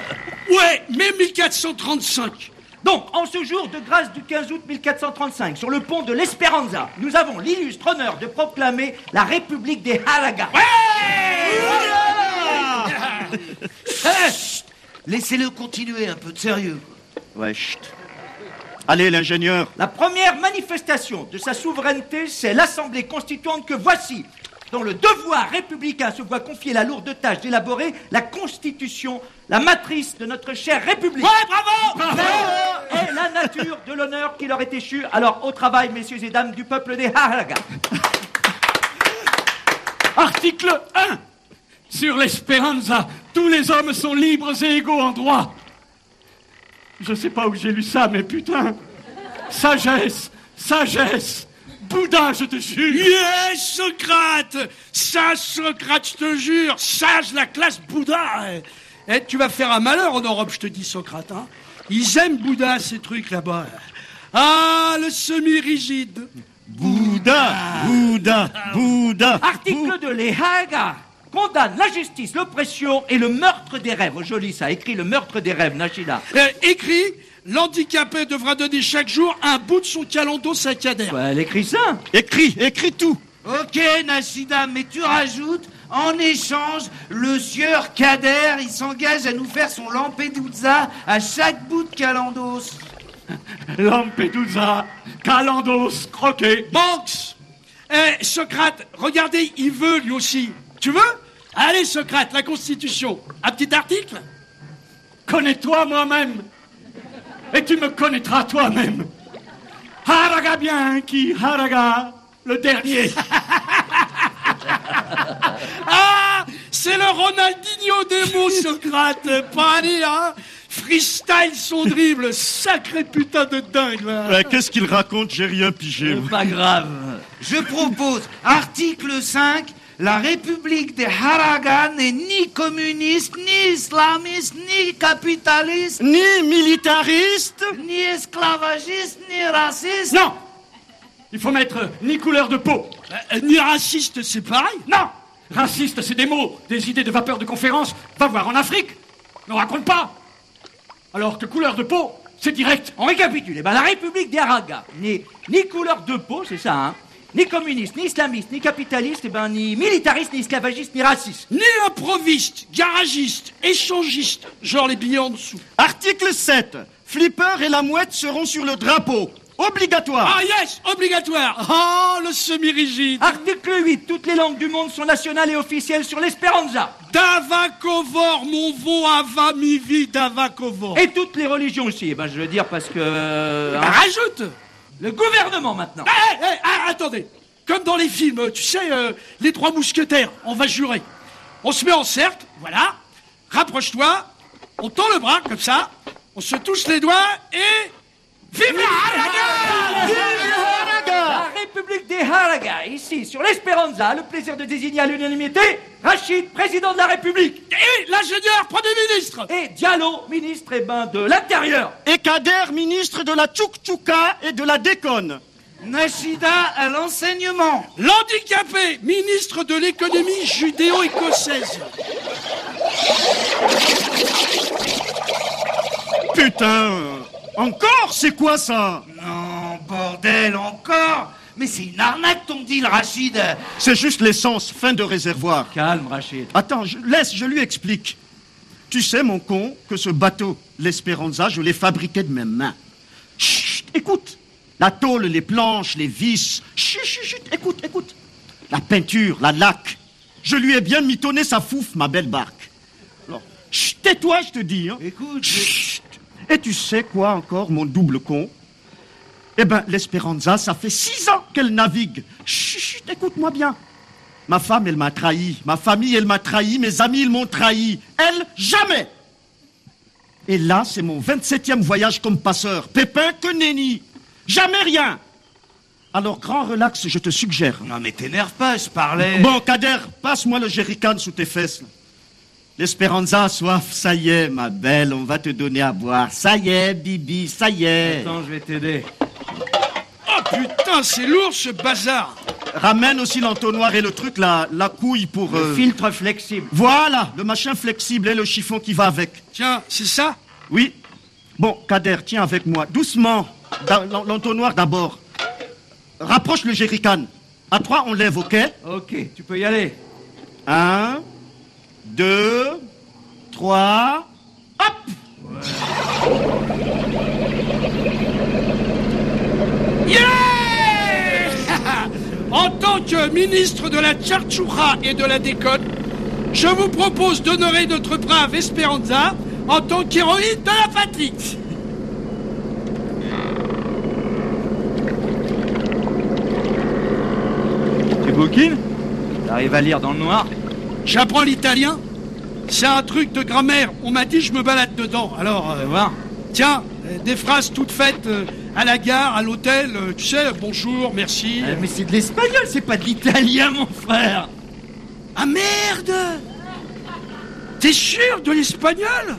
Ouais, mais 1435. Donc, en ce jour de grâce du 15 août 1435, sur le pont de l'Esperanza, nous avons l'illustre honneur de proclamer la République des Halagas. Chut Laissez-le continuer, un peu de sérieux. Ouais, chut. Allez, l'ingénieur. La première manifestation de sa souveraineté, c'est l'Assemblée constituante que voici, dont le devoir républicain se voit confier la lourde tâche d'élaborer la Constitution, la matrice de notre chère République. bravo Et la nature de l'honneur qui leur est échu. Alors, au travail, messieurs et dames du peuple des Halagas. Article 1. Sur l'Espéranza, tous les hommes sont libres et égaux en droit. Je sais pas où j'ai lu ça, mais putain. Sagesse, sagesse. Bouddha, je te jure. Yes, Socrate Sage Socrate, je te jure Sage la classe Bouddha Eh, tu vas faire un malheur en Europe, je te dis, Socrate. Hein Ils aiment Bouddha, ces trucs là-bas. Ah, le semi-rigide Bouddha, Bouddha, Bouddha. Article 2. Les Halagas condamnent l'injustice, l'oppression et le meurtre des rêves. Oh, joli ça, écrit le meurtre des rêves, Nashida. Euh, Écrit, l'handicapé devra donner chaque jour un bout de son calendo saccadaire. Ouais, elle écrit ça. Écris, écris tout. Ok, Nashida, mais tu rajoutes, en échange, le sieur Kader, il s'engage à nous faire son Lampedusa à chaque bout de calendos. Lampedusa, Calandos, croquet. Banks Eh, Socrate, regardez, il veut lui aussi. Tu veux Allez, Socrate, la Constitution. Un petit article Connais-toi moi-même. Et tu me connaîtras toi-même. Haraga bien qui haraga le dernier. Ah C'est le Ronaldinho des mots, Socrate. Pas hein Freestyle son dribble. Sacré putain de dingue, là. Ouais, Qu'est-ce qu'il raconte J'ai rien pigé. Pas grave. Je propose, article 5, la République des Haragas n'est ni communiste, ni islamiste, ni capitaliste, Ni militariste ni esclavagiste, ni raciste. Non Il faut mettre ni couleur de peau. Euh, Ni raciste, c'est pareil Non Raciste, c'est des mots, des idées de vapeur de conférence. Va voir en Afrique. Ne raconte pas. Alors que couleur de peau, c'est direct. On récapitule. Eh ben, la République des Haragas n'est ni couleur de peau, c'est ça, hein Ni communiste, ni islamiste, ni capitaliste, eh ben, ni militariste, ni esclavagiste, ni raciste. Ni improviste, garagiste, échangiste, genre les billets en dessous. Article 7. Flipper et la mouette seront sur le drapeau. Obligatoire. Ah yes, obligatoire. Oh, le semi-rigide. Article 8. Toutes les langues du monde sont nationales et officielles sur l'Espéranza. Davakovor, mon veau ava mi vie Davakovor. Et toutes les religions aussi. Eh ben, je veux dire parce que... euh, Bah, hein, rajoute. Le gouvernement, maintenant. Eh, eh, ah, attendez. Comme dans les films, tu sais, euh, les trois mousquetaires, on va jurer. On se met en cercle, voilà. Rapproche-toi. On tend le bras, comme ça. On se touche les doigts et... Vive La République des Haragas, ici, sur l'Espéranza, le plaisir de désigner à l'unanimité Rachid, président de la République. Et l'ingénieur Premier ministre. Et Diallo, ministre eh ben, de l'Intérieur. Et Kader, ministre de la Tchouk-Tchouka et de la Déconne. Nachida à l'enseignement. L'handicapé, ministre de l'économie judéo-écossaise. Putain Encore C'est quoi ça? Non, bordel, encore Mais c'est une arnaque ton deal, Rachid C'est juste l'essence, fin de réservoir. Calme, Rachid. Attends, je, laisse, je lui explique. Tu sais, mon con, que ce bateau, l'Espéranza, je l'ai fabriqué de mes mains. Chut, écoute. La tôle, les planches, les vis. Chut, chut, chut, écoute, écoute. La peinture, la laque. Je lui ai bien mitonné sa fouffe, ma belle barque. Alors, chut, tais-toi, je te dis. Hein. Écoute, Chut. Et tu sais quoi encore, mon double con? Eh ben, l'Espéranza, ça fait six ans qu'elle navigue. Chut, chut, écoute-moi bien. Ma femme, elle m'a trahi. Ma famille, elle m'a trahi. Mes amis, ils m'ont trahi. Elle, jamais. Et là, c'est mon 27e voyage comme passeur. Pépin que nenni. Jamais rien. Alors, grand relax, je te suggère. Non mais t'énerve pas, je parlais... Bon, Kader, passe-moi le jerrycan sous tes fesses. L'Espéranza a soif, ça y est, ma belle, on va te donner à boire. Ça y est, Bibi, ça y est. Attends, je vais t'aider. Oh putain, c'est lourd ce bazar. Ramène aussi l'entonnoir et le truc, la, la couille pour... Le euh, filtre flexible. Voilà, le machin flexible et le chiffon qui va avec. Tiens, c'est ça? Oui. Bon, Kader, tiens avec moi. Doucement. L'entonnoir d'abord. Rapproche le jerrycan. À trois, on lève, ok? Ok, tu peux y aller. Un, deux, trois, hop Yeah En tant que ministre de la Tchartchoura et de la Déconne, je vous propose d'honorer notre brave Esperanza en tant qu'héroïne de la patrie. Tu bouquines T'arrives à lire dans le noir J'apprends l'italien. C'est un truc de grammaire. On m'a dit je me balade dedans. Alors, euh, voir. tiens, euh, des phrases toutes faites euh, à la gare, à l'hôtel. euh, tu sais, bonjour, merci. Euh, mais c'est de l'espagnol, c'est pas de l'italien, mon frère Ah merde T'es sûr de l'espagnol?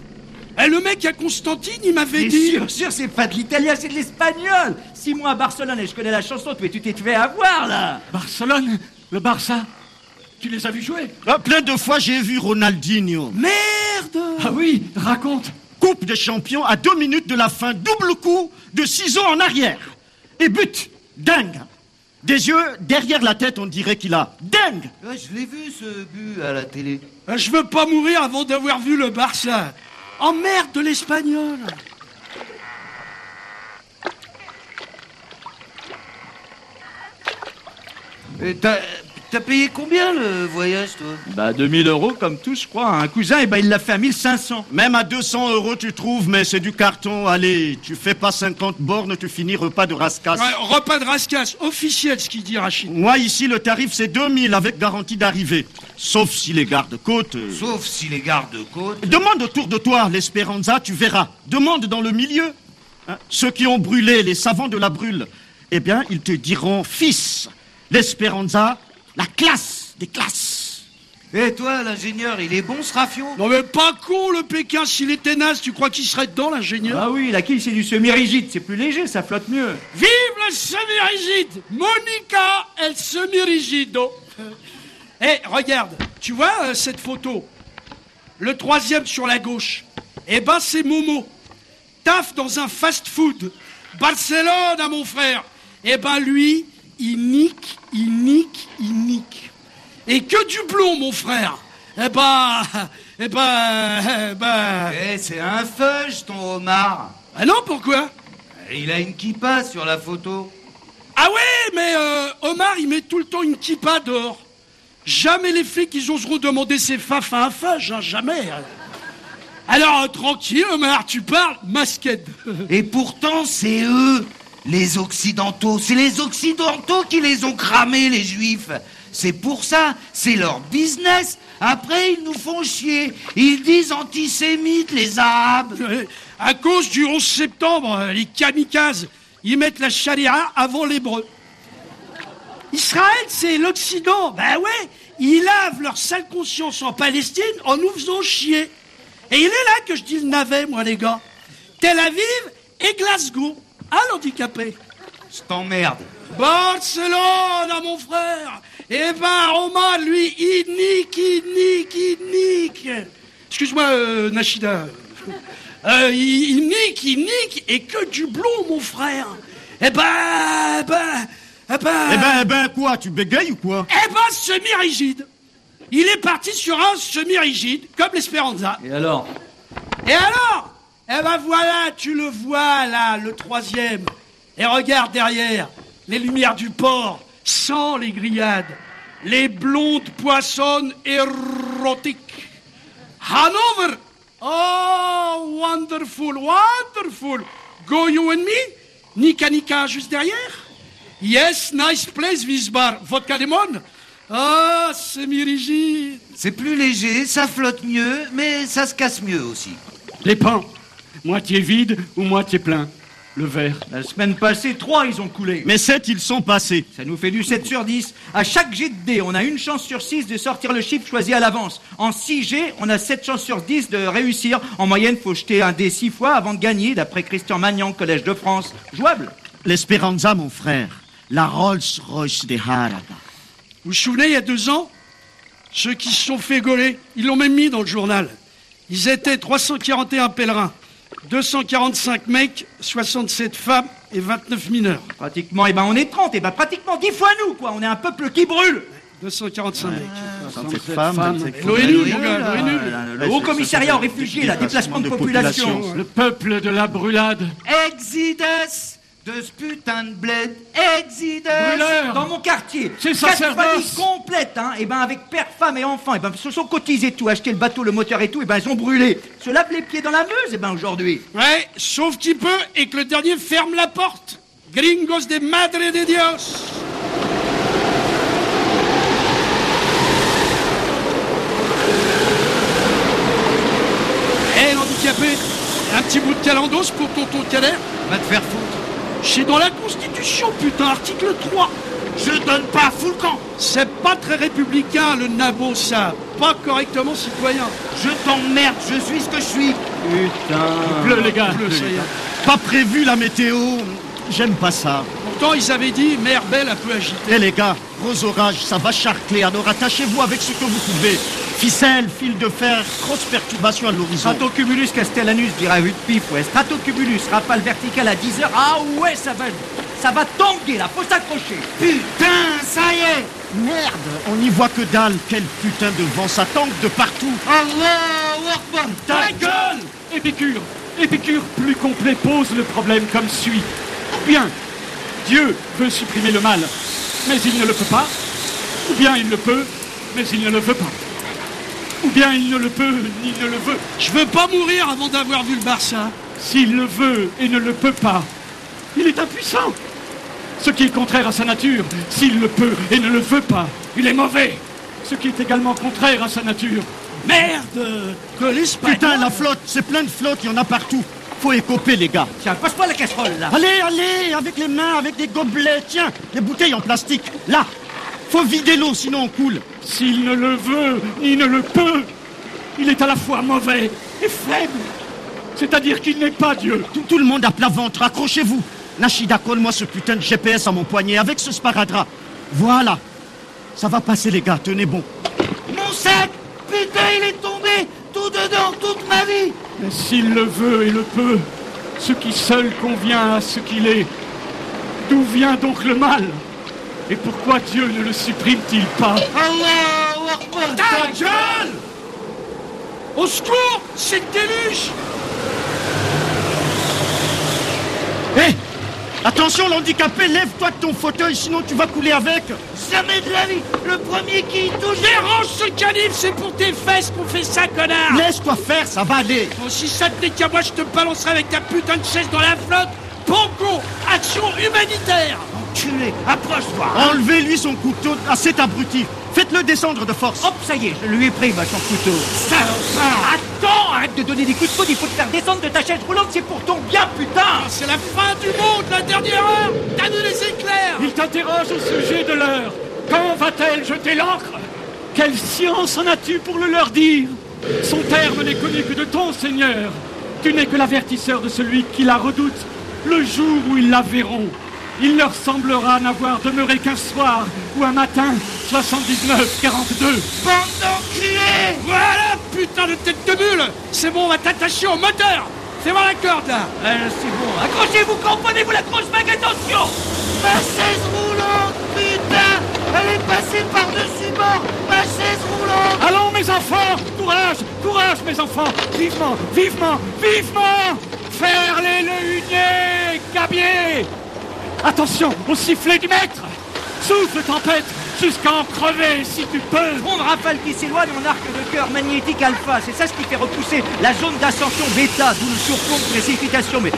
Eh, Le mec à Constantine, il m'avait dit... sûr, sûr, c'est pas de l'italien, c'est de l'espagnol Six mois à Barcelone et je connais la chanson, mais tu t'es fait avoir, là Barcelone, le Barça? Tu les as vus jouer? Ah, Plein de fois, j'ai vu Ronaldinho. Merde Ah oui, raconte. Coupe des champions à deux minutes de la fin. Double coup de ciseaux en arrière. Et but. Dingue. Des yeux derrière la tête, on dirait qu'il a. Dingue. Ouais, je l'ai vu ce but à la télé. Euh, Je veux pas mourir avant d'avoir vu le Barça. Oh merde de l'espagnol Et t'as payé combien le voyage, toi? Bah 2000 euros comme tout, je crois. Un cousin, et bah il l'a fait à 1500. Même à 200 euros, tu trouves, mais c'est du carton. Allez, tu fais pas 50 bornes, tu finis repas de rascasse. Ouais, Repas de rascasse, officiel ce qu'il dit Rachid. Moi, ici, le tarif, c'est 2000 avec garantie d'arrivée. Sauf si les gardes-côtes. euh, Sauf si les gardes-côtes... Demande autour de toi, l'Espéranza, tu verras. Demande dans le milieu. Hein, Ceux qui ont brûlé, les savants de la brûle, eh bien, ils te diront, fils, l'Espéranza, la classe des classes. Et toi, l'ingénieur, il est bon, ce rafio Non mais pas con le Pékin, s'il était naze, tu crois qu'il serait dedans l'ingénieur? Ah oui, la quille, c'est du semi-rigide, c'est plus léger, ça flotte mieux. Vive le semi-rigide Monica el semi-rigido Eh, regarde, tu vois euh, cette photo? Le troisième sur la gauche. Eh ben, c'est Momo. Taf dans un fast-food. Barcelone, à mon frère. Eh ben, lui, il nique, il nique, il nique. Et que du blond, mon frère. Eh ben, eh ben, eh ben... Eh, c'est un feuge, ton homard Ah non, pourquoi? Il a une kippa sur la photo. Ah ouais, mais euh, Omar, il met tout le temps une kippa dehors. Jamais les flics, ils oseront demander ses faf à un fage, hein, jamais. Alors, euh, tranquille, Omar, tu parles, masquette. Et pourtant, c'est eux, les Occidentaux. C'est les Occidentaux qui les ont cramés, les Juifs. C'est pour ça, c'est leur business. Après, ils nous font chier. Ils disent antisémites, les Arabes. Euh, à cause du 11 septembre, euh, les kamikazes, ils mettent la charia avant l'hébreu. Israël, c'est l'Occident. Ben ouais, ils lavent leur sale conscience en Palestine en nous faisant chier. Et il est là que je dis le navet, moi, les gars. Tel Aviv et Glasgow. À l'handicapé. Je t'emmerde. Barcelone, mon frère. Eh ben, Roman, lui, il nique, il nique, il nique. Excuse-moi, euh, Nashida. Euh, il, il nique, il nique, et que du blond, mon frère. Eh ben, eh ben, eh ben... Eh ben, eh ben, quoi Tu bégayes ou quoi? Eh ben, semi-rigide. Il est parti sur un semi-rigide, comme l'Espéranza. Et alors? Et alors? Eh ben voilà, tu le vois là, le troisième. Et regarde derrière, les lumières du port, sans les grillades, les blondes poissonnes érotiques. Hanover Oh, wonderful, wonderful. Go you and me? Nika Nika juste derrière? Yes, nice place, this bar. Vodka Demon Ah, semi-rigide. C'est plus léger, ça flotte mieux, mais ça se casse mieux aussi. Les pans, moitié vide ou moitié plein Le verre. La semaine passée, trois, ils ont coulé. Mais sept, ils sont passés. Ça nous fait du 7 sur 10. À chaque jet de dés, on a une chance sur 6 de sortir le chiffre choisi à l'avance. En 6 G, on a 7 chances sur 10 de réussir. En moyenne, faut jeter un dé 6 fois avant de gagner, d'après Christian Magnan, Collège de France. Jouable L'Espéranza, mon frère. La Rolls-Royce des Haraga. Vous vous souvenez, il y a deux ans, ceux qui se sont fait gauler, ils l'ont même mis dans le journal. Ils étaient 341 pèlerins, 245 mecs, 67 femmes et 29 mineurs. Pratiquement, eh ben on est 30, eh ben pratiquement 10 fois nous, quoi. On est un peuple qui brûle. 245 mecs. 67 femmes. L'ONU, mon gars, l'ONU. Le Haut Commissariat aux réfugiés, la déplacement de population. Le peuple de la brûlade. Exodus de ce putain de bled. Brûleur. Dans mon quartier, C'est quatre sacerdoce. familles complètes, hein, et ben avec père, femme et enfants, et ben se sont cotisés tout, acheté le bateau, le moteur et tout, et ben ils ont brûlé. Se lavent les pieds dans la Meuse, et ben aujourd'hui. Ouais, sauf qu'il peut et que le dernier ferme la porte. Gringos de Madre de Dios. Eh, l'handicapé, un petit bout de calendos pour tonton Kader Va te faire foutre. C'est dans la Constitution, putain, article 3. Je donne pas full camp. C'est pas très républicain, le nabo, ça. Pas correctement citoyen. Je t'emmerde, je suis ce que je suis. Bleu, les gars. Bleu, ça y est. Pas prévu la météo. J'aime pas ça. Pourtant, ils avaient dit mer belle un peu agitée. Eh les gars, gros orage, ça va charcler. Alors attachez-vous avec ce que vous pouvez. Ficelle, fil de fer, grosse perturbation à l'horizon. Stratocumulus Castellanus, vue de pif, ouais. Stratocumulus, rafale verticale à 10 heures. Ah ouais, ça va, ça va tanguer là, faut s'accrocher. Putain, ça y est. Merde, on n'y voit que dalle. Quel putain de vent, ça tangue de partout. Allah Akbar. Ta gueule Épicure Épicure plus complet pose le problème comme suit. Bien, Dieu veut supprimer le mal, mais il ne le peut pas. Ou bien il le peut, mais il ne le veut pas. Ou bien il ne le peut, ni ne le veut. Je veux pas mourir avant d'avoir vu le Barça. S'il le veut et ne le peut pas, il est impuissant. Ce qui est contraire à sa nature, s'il le peut et ne le veut pas, il est mauvais. Ce qui est également contraire à sa nature. Merde Que l'Espagne... Putain, la flotte, c'est plein de flotte, il y en a partout. Faut écoper, les gars. Tiens, passe-moi la casserole là. Allez, allez, avec les mains, avec des gobelets. Tiens, des bouteilles en plastique. Là, faut vider l'eau, sinon on coule. S'il ne le veut, ni ne le peut, il est à la fois mauvais et faible. C'est-à-dire qu'il n'est pas Dieu. Tout, tout le monde à plat ventre, accrochez-vous. Nashida, colle-moi ce putain de GPS à mon poignet avec ce sparadrap. Voilà. Ça va passer, les gars, tenez bon. Mon sac Putain, il est tombé Tout dedans, toute ma vie. Mais s'il le veut et le peut, ce qui seul convient à ce qu'il est, d'où vient donc le mal? Et pourquoi Dieu ne le supprime-t-il pas? Allah Akbar. Ta gueule! Au secours C'est le déluge! Hé Attention, l'handicapé, lève-toi de ton fauteuil, sinon tu vas couler avec. Jamais de la vie Le premier qui y touche Dérange ce calibre, c'est pour tes fesses qu'on fait ça, connard Laisse-toi faire, ça va aller. Bon, si ça qu'à moi, je te balancerai avec ta putain de chaise dans la flotte Pongo Action humanitaire Enculé, approche-toi Enlevez-lui son couteau à cet abruti. Faites-le descendre de force. Hop, ça y est, je lui ai pris bah, son couteau. Salopard Attends un de donner des coups de coude, il faut te faire descendre de ta chaise roulante, c'est pour ton bien, putain Ah, C'est la fin du monde, la dernière heure T'as vu les éclairs Il t'interroge au sujet de l'heure. Quand va-t-elle jeter l'encre Quelle science en as-tu pour le leur dire? Son terme n'est connu que de ton Seigneur. Tu n'es que l'avertisseur de celui qui la redoute. Le jour où ils la verront, il leur semblera n'avoir demeuré qu'un soir ou un matin 79-42. Bande d'enculés Voilà, putain de tête de bulle C'est bon, on va t'attacher au moteur. Fais voir la corde, là. Euh, C'est bon, accrochez-vous, cramponnez-vous la grosse bague, attention. Ma chaise roulante, putain. Elle est passée par-dessus bord. Ma chaise roulante Allons mes enfants. Courage Courage mes enfants. Vivement Vivement Vivement. Faire-les le hunier Gabier Attention au sifflet du maître. Souffle tempête jusqu'à en crever si tu peux. Onde rafale qui s'éloigne en arc de cœur magnétique alpha, c'est ça ce qui fait repousser la zone d'ascension bêta, d'où le surplomb de précipitation. Mais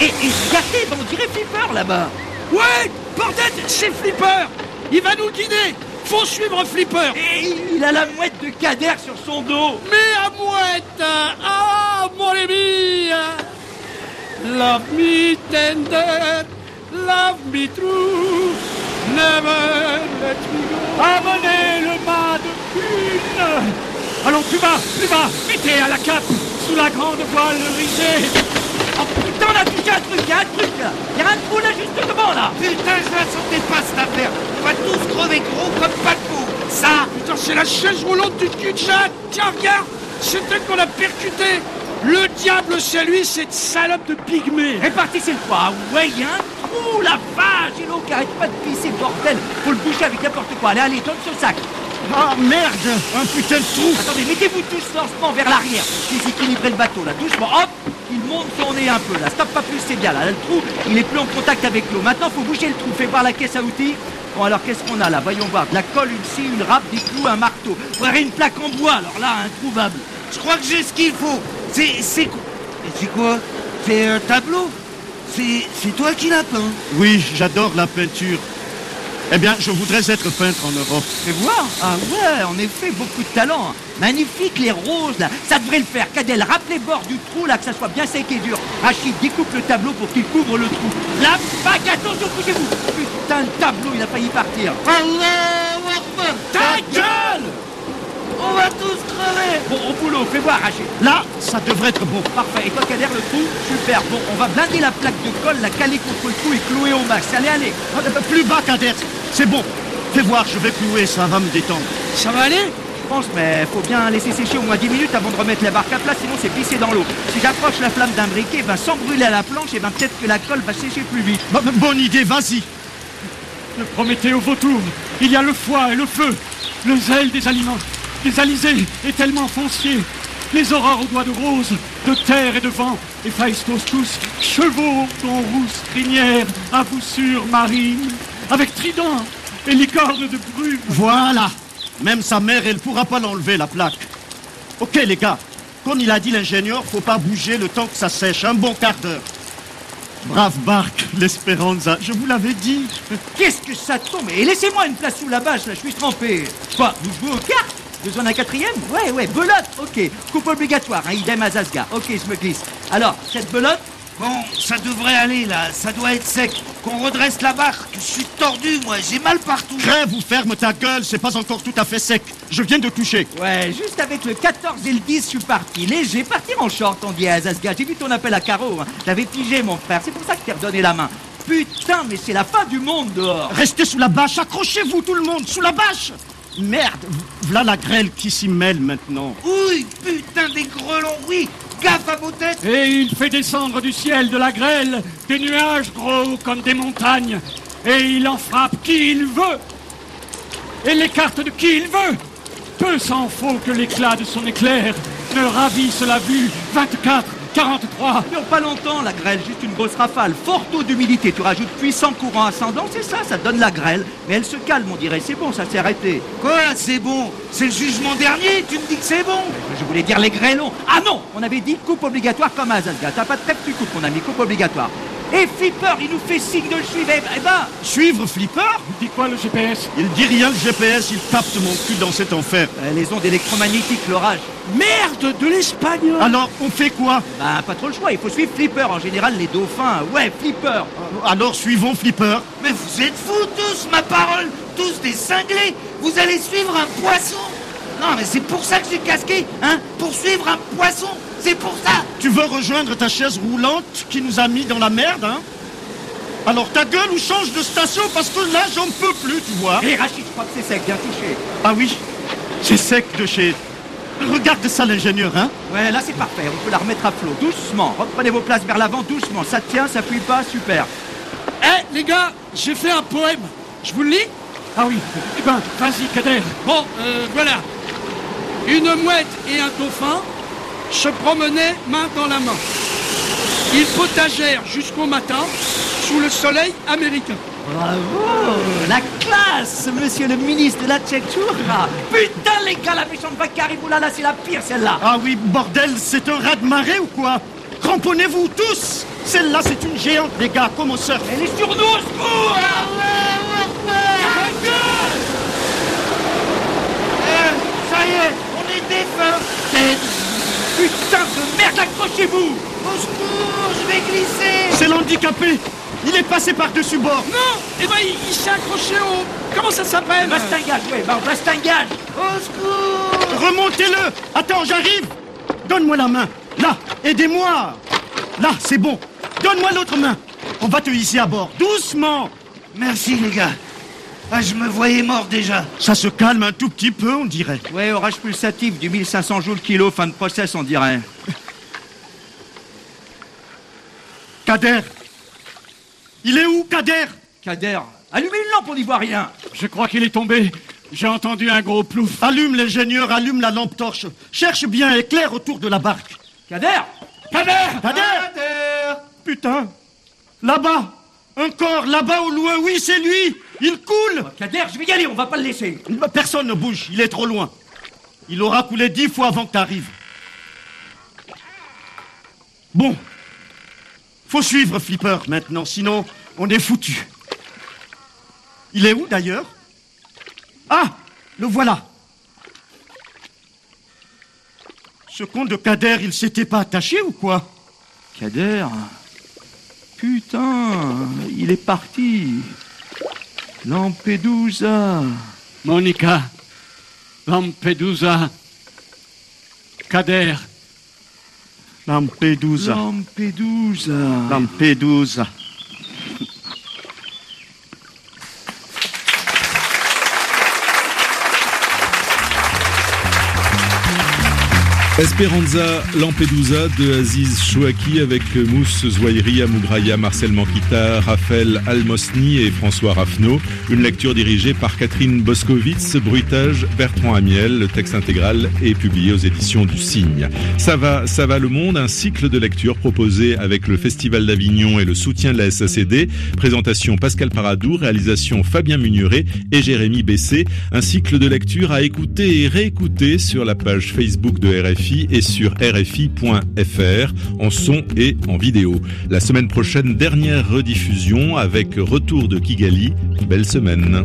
et, et, et regardez, on dirait Flipper là-bas. Ouais Bordel, c'est Flipper. Il va nous guider. Faut suivre Flipper. Et il a la mouette de Kader sur son dos. Mais à mouette Ah, mon ami. Love me tender, love me true, never let me go. Amenez le mât de Pune Allons plus bas Plus bas Mettez à la cape Sous la grande voile risée Oh putain, a touché un truc, il y a un truc là. Il y a un trou là juste devant là. Putain, je la sentais pas cette affaire On va tous crever gros comme pas de peau Ça Putain, c'est la chaise roulante du cul de. Tiens, regarde C'est elle qu'on a percuté Le diable, c'est lui, cette salope de pygmée Réparti, c'est le quoi Ah ouais, y a un trou, la vache Et l'eau qui arrête pas de pisser, bordel Faut le boucher avec n'importe quoi. Allez, allez, donne ce sac Ah merde Un putain de trou Attendez, mettez-vous tous lentement vers l'arrière. Déséquilibrez le bateau, là, doucement. Hop Il monte son nez un peu, là. Stop pas plus, c'est bien, là. Là, Le trou, il est plus en contact avec l'eau. Maintenant, faut bouger le trou. Fais voir la caisse à outils. Bon, alors, qu'est-ce qu'on a là? Voyons voir. De la colle, une scie, une râpe, des clous, un marteau. Faudrait une plaque en bois, alors là, introuvable. Je crois que j'ai ce qu'il faut C'est... c'est... quoi C'est quoi C'est un tableau C'est... c'est toi qui l'as peint Oui, j'adore la peinture. Eh bien, je voudrais être peintre en Europe. Fais voir Ah ouais, en effet, beaucoup de talent. Magnifique, les roses, là. Ça devrait le faire. Cadel, râpe les bords du trou, là, que ça soit bien sec et dur. Rachid, découpe le tableau pour qu'il couvre le trou. La bague, attention, couchez-vous Putain, le tableau, il a failli partir. Allah Ta gueule On va tous crever Bon, au boulot, fais voir, Rachid. Là, ça devrait être bon. Parfait. Et toi, Kader, le trou Super. Bon, on va blinder la plaque de colle, la caler contre le trou et clouer au max. Allez, allez. Ah, Plus bas, Kader. C'est bon. Fais voir, je vais clouer, ça va me détendre. Ça va aller? Je pense, mais faut bien laisser sécher au moins 10 minutes avant de remettre la barque à plat, sinon c'est pissé dans l'eau. Si j'approche la flamme d'un briquet, ben sans brûler à la planche, et ben peut-être que la colle va sécher plus vite. Bo- Bonne idée, vas-y. Le Prométhée au vautour Il y a le foie et le feu Le zèle des aliments Des alizés est tellement foncier Les aurores aux doigts de rose De terre et de vent Héphaïstos tous Chevaux dont rousse crinière À voussure marine Avec trident et licorne de brume Voilà. Même sa mère, elle pourra pas l'enlever, la plaque. Ok, les gars. Comme il a dit l'ingénieur, faut pas bouger le temps que ça sèche. Un bon quart d'heure. Brave barque, l'Espéranza. Je vous l'avais dit. Qu'est-ce que ça tombe? Et laissez-moi une place sous la bâche, là, je suis trempé. Quoi, vous jouez aux cartes Besoin d'un quatrième Ouais, ouais, belote, ok. Coupe obligatoire, hein, idem à Zasga. Ok, je me glisse. Alors, cette belote Bon, ça devrait aller là, ça doit être sec. Qu'on redresse la barque, je suis tordu moi, j'ai mal partout. Crève ou ferme ta gueule, c'est pas encore tout à fait sec. Je viens de toucher. Ouais, juste avec le 14 et le 10, je suis parti. Léger, partir en short, on dit à Zasga. J'ai vu ton appel à carreau. Hein. J'avais figé, mon frère. C'est pour ça que t'ai redonné la main. Putain, mais c'est la fin du monde dehors. Restez sous la bâche, accrochez-vous tout le monde, sous la bâche. Merde, voilà la grêle qui s'y mêle maintenant. Oui, putain des grelons, oui Gaffe à vos têtes. Et il fait descendre du ciel de la grêle Des nuages gros comme des montagnes. Et il en frappe qui il veut. Et l'écarte de qui il veut. Peu s'en faut que l'éclat de son éclair Ne ravisse la vue 24, 43 Non, pas longtemps, la grêle, juste une grosse rafale. Fort taux d'humidité, tu rajoutes puissant courant ascendant, c'est ça, ça donne la grêle. Mais elle se calme, on dirait, c'est bon, ça s'est arrêté. Quoi, c'est bon? C'est le jugement dernier, tu me dis que c'est bon Je voulais dire les grêlons. Ah non, on avait dit coupe obligatoire comme à Zasga. T'as pas de tête, tu coupes, mon ami, coupe obligatoire. Et Flipper, il nous fait signe de le suivre. Eh ben, eh ben, Suivre Flipper Dis quoi le GPS Il dit rien le GPS, il capte mon cul dans cet enfer. euh, les ondes électromagnétiques, l'orage. Merde merde de l'espagnol. Alors, on fait quoi Bah, pas trop le choix, il faut suivre Flipper. En général, les dauphins. Ouais, Flipper. Alors, suivons Flipper. Mais vous êtes fous tous, ma parole Tous des cinglés Vous allez suivre un poisson Non, mais c'est pour ça que j'ai casqué, hein Pour suivre un poisson C'est pour ça Tu veux rejoindre ta chaise roulante qui nous a mis dans la merde, hein Alors, ta gueule ou change de station parce que là, j'en peux plus, tu vois. Hé, Rachid, je crois que c'est sec, bien touché. Ah oui, c'est sec de chez... Regarde ça, l'ingénieur, hein Ouais, là c'est parfait, on peut la remettre à flot. Doucement, reprenez vos places vers l'avant, doucement. Ça tient, ça fuit pas, super. Eh, les gars, j'ai fait un poème. Je vous le lis? Ah oui, eh ben, vas-y, Kader. Bon, euh, voilà. Une mouette et un dauphin se promenaient main dans la main. Ils potagèrent jusqu'au matin sous le soleil américain. Bravo La classe, monsieur le ministre de la Tchétchoura Putain, les gars, la méchante vague qui arrive, oulala, c'est la pire, celle-là Ah oui, bordel, c'est un raz de marée ou quoi? Cramponnez-vous tous Celle-là, c'est une géante, les gars, comme au surf. Elle est sur nous, au secours Euh, Ça y est, on est défunts Putain de merde, accrochez-vous. Au secours, je vais glisser. C'est l'handicapé. Il est passé par-dessus bord. Non Eh ben, il, il s'est accroché au... Comment ça s'appelle? Bastingage, ouais, bah, bastingage Au secours. Remontez-le. Attends, j'arrive. Donne-moi la main. Là Aidez-moi. Là, c'est bon. Donne-moi l'autre main. On va te hisser à bord. Doucement. Merci, les gars. Ah, je me voyais mort déjà. Ça se calme un tout petit peu, on dirait. Ouais, orage pulsatif du 1500 joules le kilo, fin de process, on dirait. Kader Il est où, Kader? Kader, allumez une lampe, on n'y voit rien Je crois qu'il est tombé. J'ai entendu un gros plouf. Allume, l'ingénieur, allume la lampe torche. Cherche bien, éclaire autour de la barque. Kader Kader Kader Putain Là-bas Encore, là-bas au loin, oui, c'est lui Il coule Kader, je vais y aller, on va pas le laisser Personne ne bouge, il est trop loin. Il aura coulé dix fois avant que t'arrives. Bon. Faut suivre Flipper maintenant, sinon on est foutu. Il est où d'ailleurs? Ah Le voilà. Ce con de Kader, il s'était pas attaché ou quoi? Kader? Putain, il est parti Lampedusa Monica. Lampedusa. Kader. Lampedusa. Lampedusa Lampedusa. Esperanza Lampedusa de Aziz Chouaki avec Mousse Zouairi, Amougraya, Marcel Manquita, Raphaël Almosny et François Raffneau. Une lecture dirigée par Catherine Boscovitz, bruitage Bertrand Amiel. Le texte intégral est publié aux éditions du Cygne. Ça va, ça va le monde, un cycle de lecture proposé avec le Festival d'Avignon et le soutien de la SACD. Présentation Pascal Paradou, réalisation Fabien Mugneret et Jérémy Bessé. Un cycle de lecture à écouter et réécouter sur la page Facebook de RFI et sur rfi.fr en son et en vidéo. La semaine prochaine, dernière rediffusion avec Retour de Kigali. Belle semaine.